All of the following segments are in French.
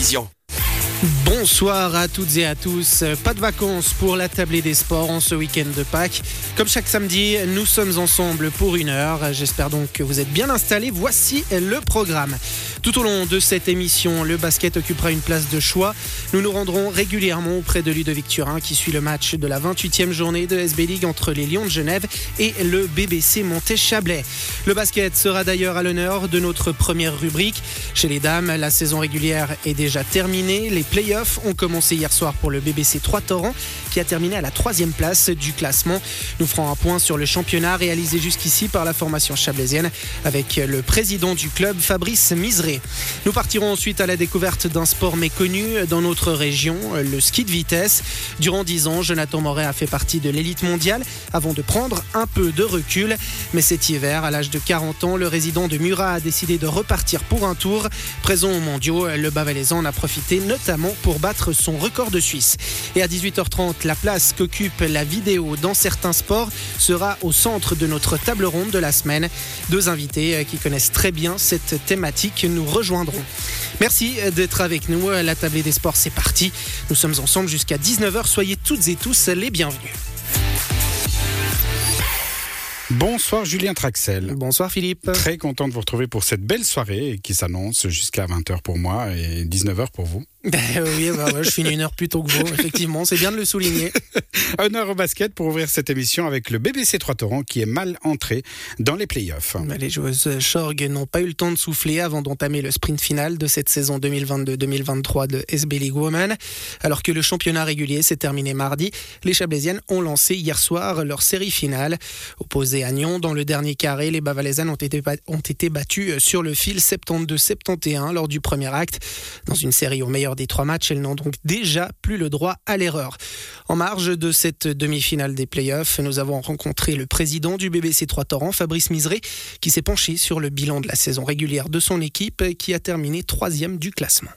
vision. Bonsoir à toutes et à tous. Pas de vacances pour la tablée des sports en ce week-end de Pâques. Comme chaque samedi, nous sommes ensemble pour une heure. J'espère donc que vous êtes bien installés. Voici le programme. Tout au long de cette émission, le basket occupera une place de choix. Nous nous rendrons régulièrement auprès de Ludovic Turin qui suit le match de la 28e journée de SB League entre les Lions de Genève et le BBC Monté-Chablais. Le basket sera d'ailleurs à l'honneur de notre première rubrique. Chez les dames, la saison régulière est déjà terminée. Les playoffs ont commencé hier soir pour le BBC 3 Torrents qui a terminé à la troisième place du classement. Nous ferons un point sur le championnat réalisé jusqu'ici par la formation chablaisienne avec le président du club Fabrice Miseré. Nous partirons ensuite à la découverte d'un sport méconnu dans notre région, le ski de vitesse. Durant dix ans, Jonathan Moret a fait partie de l'élite mondiale avant de prendre un peu de recul. Mais cet hiver, à l'âge de 40 ans, le résident de Murat a décidé de repartir pour un tour. Présent aux mondiaux, le Bavalaisan en a profité notamment pour battre son record de Suisse. Et à 18h30, la place qu'occupe la vidéo dans certains sports sera au centre de notre table ronde de la semaine. Deux invités qui connaissent très bien cette thématique nous rejoindront. Merci d'être avec nous. La tablée des sports, c'est parti. Nous sommes ensemble jusqu'à 19h. Soyez toutes et tous les bienvenus. Bonsoir Julien Traxel. Bonsoir Philippe. Très content de vous retrouver pour cette belle soirée qui s'annonce jusqu'à 20h pour moi et 19h pour vous. Ben oui, bah ouais, je finis une heure plus tôt que vous, effectivement, c'est bien de le souligner. Honneur au basket pour ouvrir cette émission avec le BBC 3 Torrents qui est mal entré dans les playoffs. Ben, les joueuses Schorg n'ont pas eu le temps de souffler avant d'entamer le sprint final de cette saison 2022-2023 de SB League Women. Alors que le championnat régulier s'est terminé mardi, les Chablaisiennes ont lancé hier soir leur série finale. Opposées à Nyon, dans le dernier carré, les Bavalaisannes ont été, ont été battues sur le fil 72-71 lors du premier acte, dans une série au meilleur des trois matchs, elles n'ont donc déjà plus le droit à l'erreur. En marge de cette demi-finale des playoffs, nous avons rencontré le président du BBC 3 Torrents, Fabrice Miseré, qui s'est penché sur le bilan de la saison régulière de son équipe, qui a terminé troisième du classement.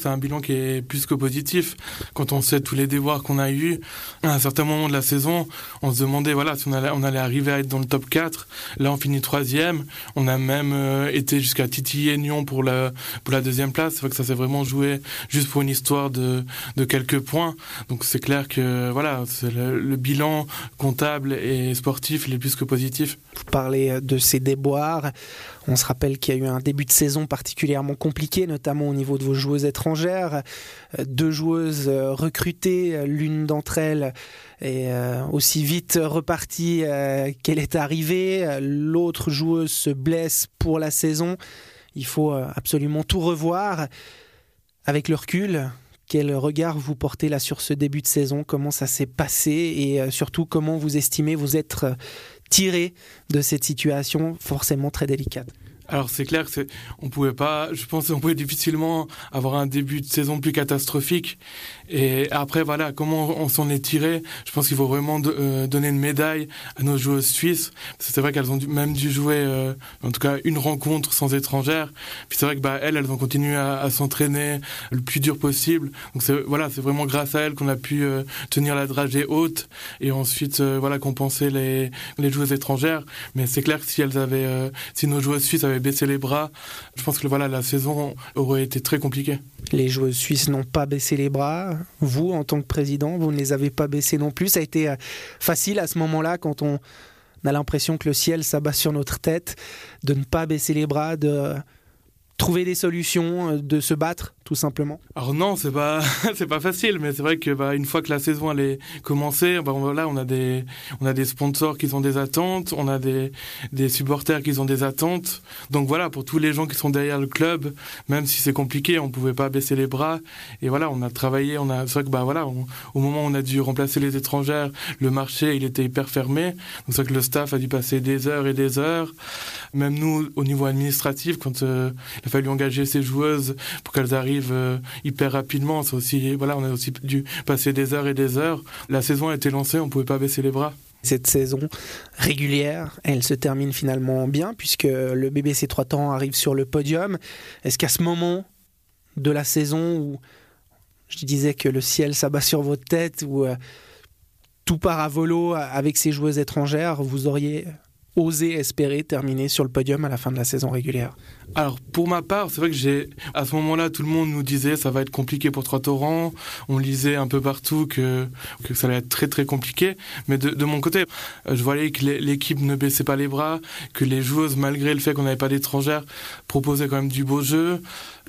C'est un bilan qui est plus que positif. Quand on sait tous les devoirs qu'on a eus, à un certain moment de la saison, on se demandait voilà si on allait, arriver à être dans le top 4. Là, on finit troisième. On a même euh, été jusqu'à titiller Nyon pour la, deuxième place. Ça s'est vraiment joué juste pour une histoire de, quelques points. Donc c'est clair que voilà, le, le, bilan comptable et sportif il est plus que positif. Vous parlez de ces déboires. On se rappelle qu'il y a eu un début de saison particulièrement compliqué, notamment au niveau de vos joueuses étrangères. Deux joueuses recrutées, l'une d'entre elles est aussi vite repartie qu'elle est arrivée. L'autre joueuse se blesse pour la saison. Il faut absolument tout revoir. Avec le recul, quel regard vous portez là sur ce début de saison? Comment ça s'est passé? Et surtout comment vous estimez vous être tiré de cette situation forcément très délicate alors c'est clair que on pouvait pas, je pense qu'on pouvait difficilement avoir un début de saison plus catastrophique. Et après voilà, comment on s'en est tiré? Je pense qu'il faut vraiment euh, donner une médaille à nos joueuses suisses. C'est vrai qu'elles ont même dû jouer, euh, en tout cas une rencontre sans étrangères. Puis c'est vrai que bah elles, elles ont continué à, s'entraîner le plus dur possible. Donc c'est voilà, c'est vraiment grâce à elles qu'on a pu euh, tenir la dragée haute et ensuite voilà compenser les les joueuses étrangères. Mais c'est clair que si elles avaient, si nos joueuses suisses avaient baissé les bras, je pense que voilà, la saison aurait été très compliquée. Les joueuses suisses n'ont pas baissé les bras. Vous, en tant que président, vous ne les avez pas baissés non plus. Ça a été facile à ce moment-là, quand on a l'impression que le ciel s'abat sur notre tête, de ne pas baisser les bras, de trouver des solutions, de se battre tout simplement Alors non, c'est pas c'est pas facile, mais c'est vrai que bah, une fois que la saison elle est commencée, bah, voilà, on a des on a des sponsors qui ont des attentes, on a des des supporters qui ont des attentes. Donc voilà, pour tous les gens qui sont derrière le club, même si c'est compliqué, on pouvait pas baisser les bras. Et voilà, on a travaillé, on a c'est vrai que bah voilà, au moment où on a dû remplacer les étrangères, le marché il était hyper fermé. Donc c'est vrai que le staff a dû passer des heures et des heures. Même nous, au niveau administratif, quand euh, a fallu engager ces joueuses pour qu'elles arrivent euh, hyper rapidement. C'est aussi, voilà, on a aussi dû passer des heures et des heures. La saison a été lancée, on pouvait pas baisser les bras. Cette saison régulière, elle se termine finalement bien puisque le BBC 3 temps arrive sur le podium. Est-ce qu'à ce moment de la saison où je disais que le ciel s'abat sur votre tête, où euh, tout part à volo avec ces joueuses étrangères, vous auriez oser espérer terminer sur le podium à la fin de la saison régulière alors pour ma part, c'est vrai que j'ai à ce moment-là, tout le monde nous disait ça va être compliqué pour Trois Torrents. On lisait un peu partout que, ça allait être très très compliqué. Mais de, de mon côté, euh, je voyais que l'équipe ne baissait pas les bras, que les joueuses, malgré le fait qu'on n'avait pas d'étrangères, proposaient quand même du beau jeu.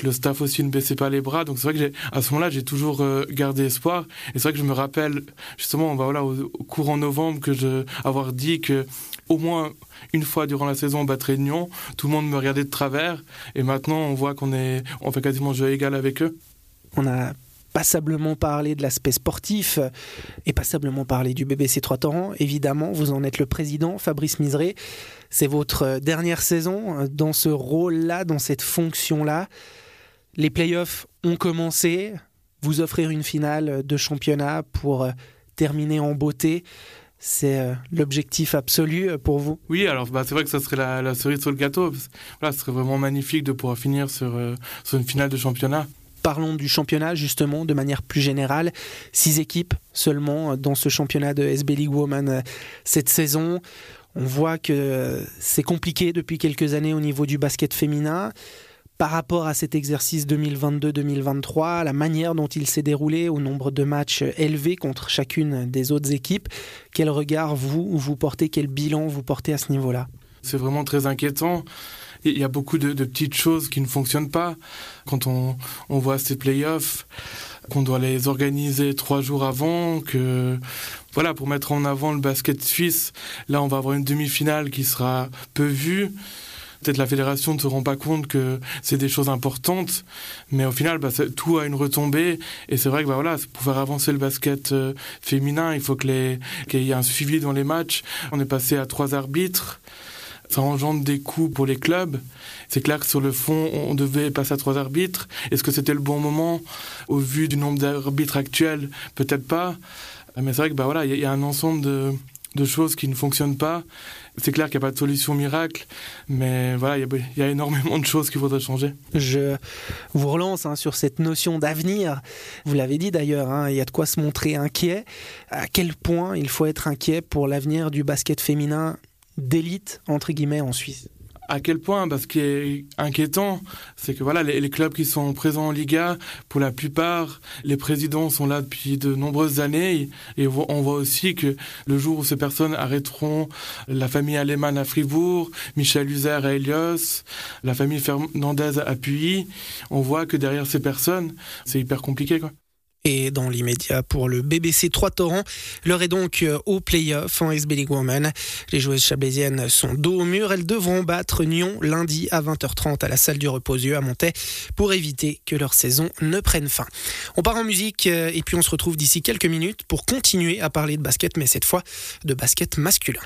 Le staff aussi ne baissait pas les bras. Donc c'est vrai que à ce moment-là, j'ai toujours euh, gardé espoir. Et c'est vrai que je me rappelle justement, bah voilà, au, au courant novembre, que je avoir dit que au moins une fois durant la saison on battrait Nyon, tout le monde me regardait de travers et maintenant on voit qu'on est on fait quasiment jeu égal avec eux. On a passablement parlé de l'aspect sportif et passablement parlé du BBC Trois Torrents. Évidemment, vous en êtes le président, Fabrice Miseré. C'est votre dernière saison dans ce rôle-là, dans cette fonction-là. Les playoffs ont commencé. Vous offrir une finale de championnat pour terminer en beauté c'est euh, l'objectif absolu euh, pour vous Oui, alors bah, c'est vrai que ça serait la, cerise sur le gâteau. Voilà, ce serait vraiment magnifique de pouvoir finir sur, euh, sur une finale de championnat. Parlons du championnat justement de manière plus générale. Six équipes seulement dans ce championnat de SB League Woman cette saison. On voit que c'est compliqué depuis quelques années au niveau du basket féminin par rapport à cet exercice 2022-2023, la manière dont il s'est déroulé, au nombre de matchs élevés contre chacune des autres équipes, quel regard vous, vous portez, quel bilan vous portez à ce niveau-là? C'est vraiment très inquiétant. Il y a beaucoup de, petites choses qui ne fonctionnent pas. Quand on, on voit ces playoffs, qu'on doit les organiser trois jours avant, que voilà, pour mettre en avant le basket suisse, là on va avoir une demi-finale qui sera peu vue peut-être la fédération ne se rend pas compte que c'est des choses importantes, mais au final, bah, tout a une retombée. Et c'est vrai que bah, voilà, pour faire avancer le basket euh, féminin, il faut qu'il y ait un suivi dans les matchs. On est passé à trois arbitres. Ça engendre des coûts pour les clubs. C'est clair que sur le fond, on devait passer à trois arbitres. Est-ce que c'était le bon moment Au vu du nombre d'arbitres actuels, peut-être pas. Mais c'est vrai que bah voilà, il y, a un ensemble de, de choses qui ne fonctionnent pas. C'est clair qu'il n'y a pas de solution miracle, mais voilà, il y, a énormément de choses qu'il faudrait changer. Je vous relance hein, sur cette notion d'avenir. Vous l'avez dit d'ailleurs, hein, il y a de quoi se montrer inquiet. À quel point il faut être inquiet pour l'avenir du basket féminin d'élite, entre guillemets, en Suisse? À quel point parce ce qui est inquiétant, c'est que voilà, les, clubs qui sont présents en Liga, pour la plupart, les présidents sont là depuis de nombreuses années. Et on voit aussi que le jour où ces personnes arrêteront la famille Alemann à Fribourg, Michel Uzer à Elios, la famille Fernandez à Puy, on voit que derrière ces personnes, c'est hyper compliqué. Quoi et dans l'immédiat pour le BBC 3 Torrents. L'heure est donc euh, au play-off en SB League Women. Les joueuses chablaisiennes sont dos au mur. Elles devront battre Nyon lundi à 20h30 à la salle du Reposieux à Montaix pour éviter que leur saison ne prenne fin. On part en musique euh, et puis on se retrouve d'ici quelques minutes pour continuer à parler de basket, mais cette fois de basket masculin.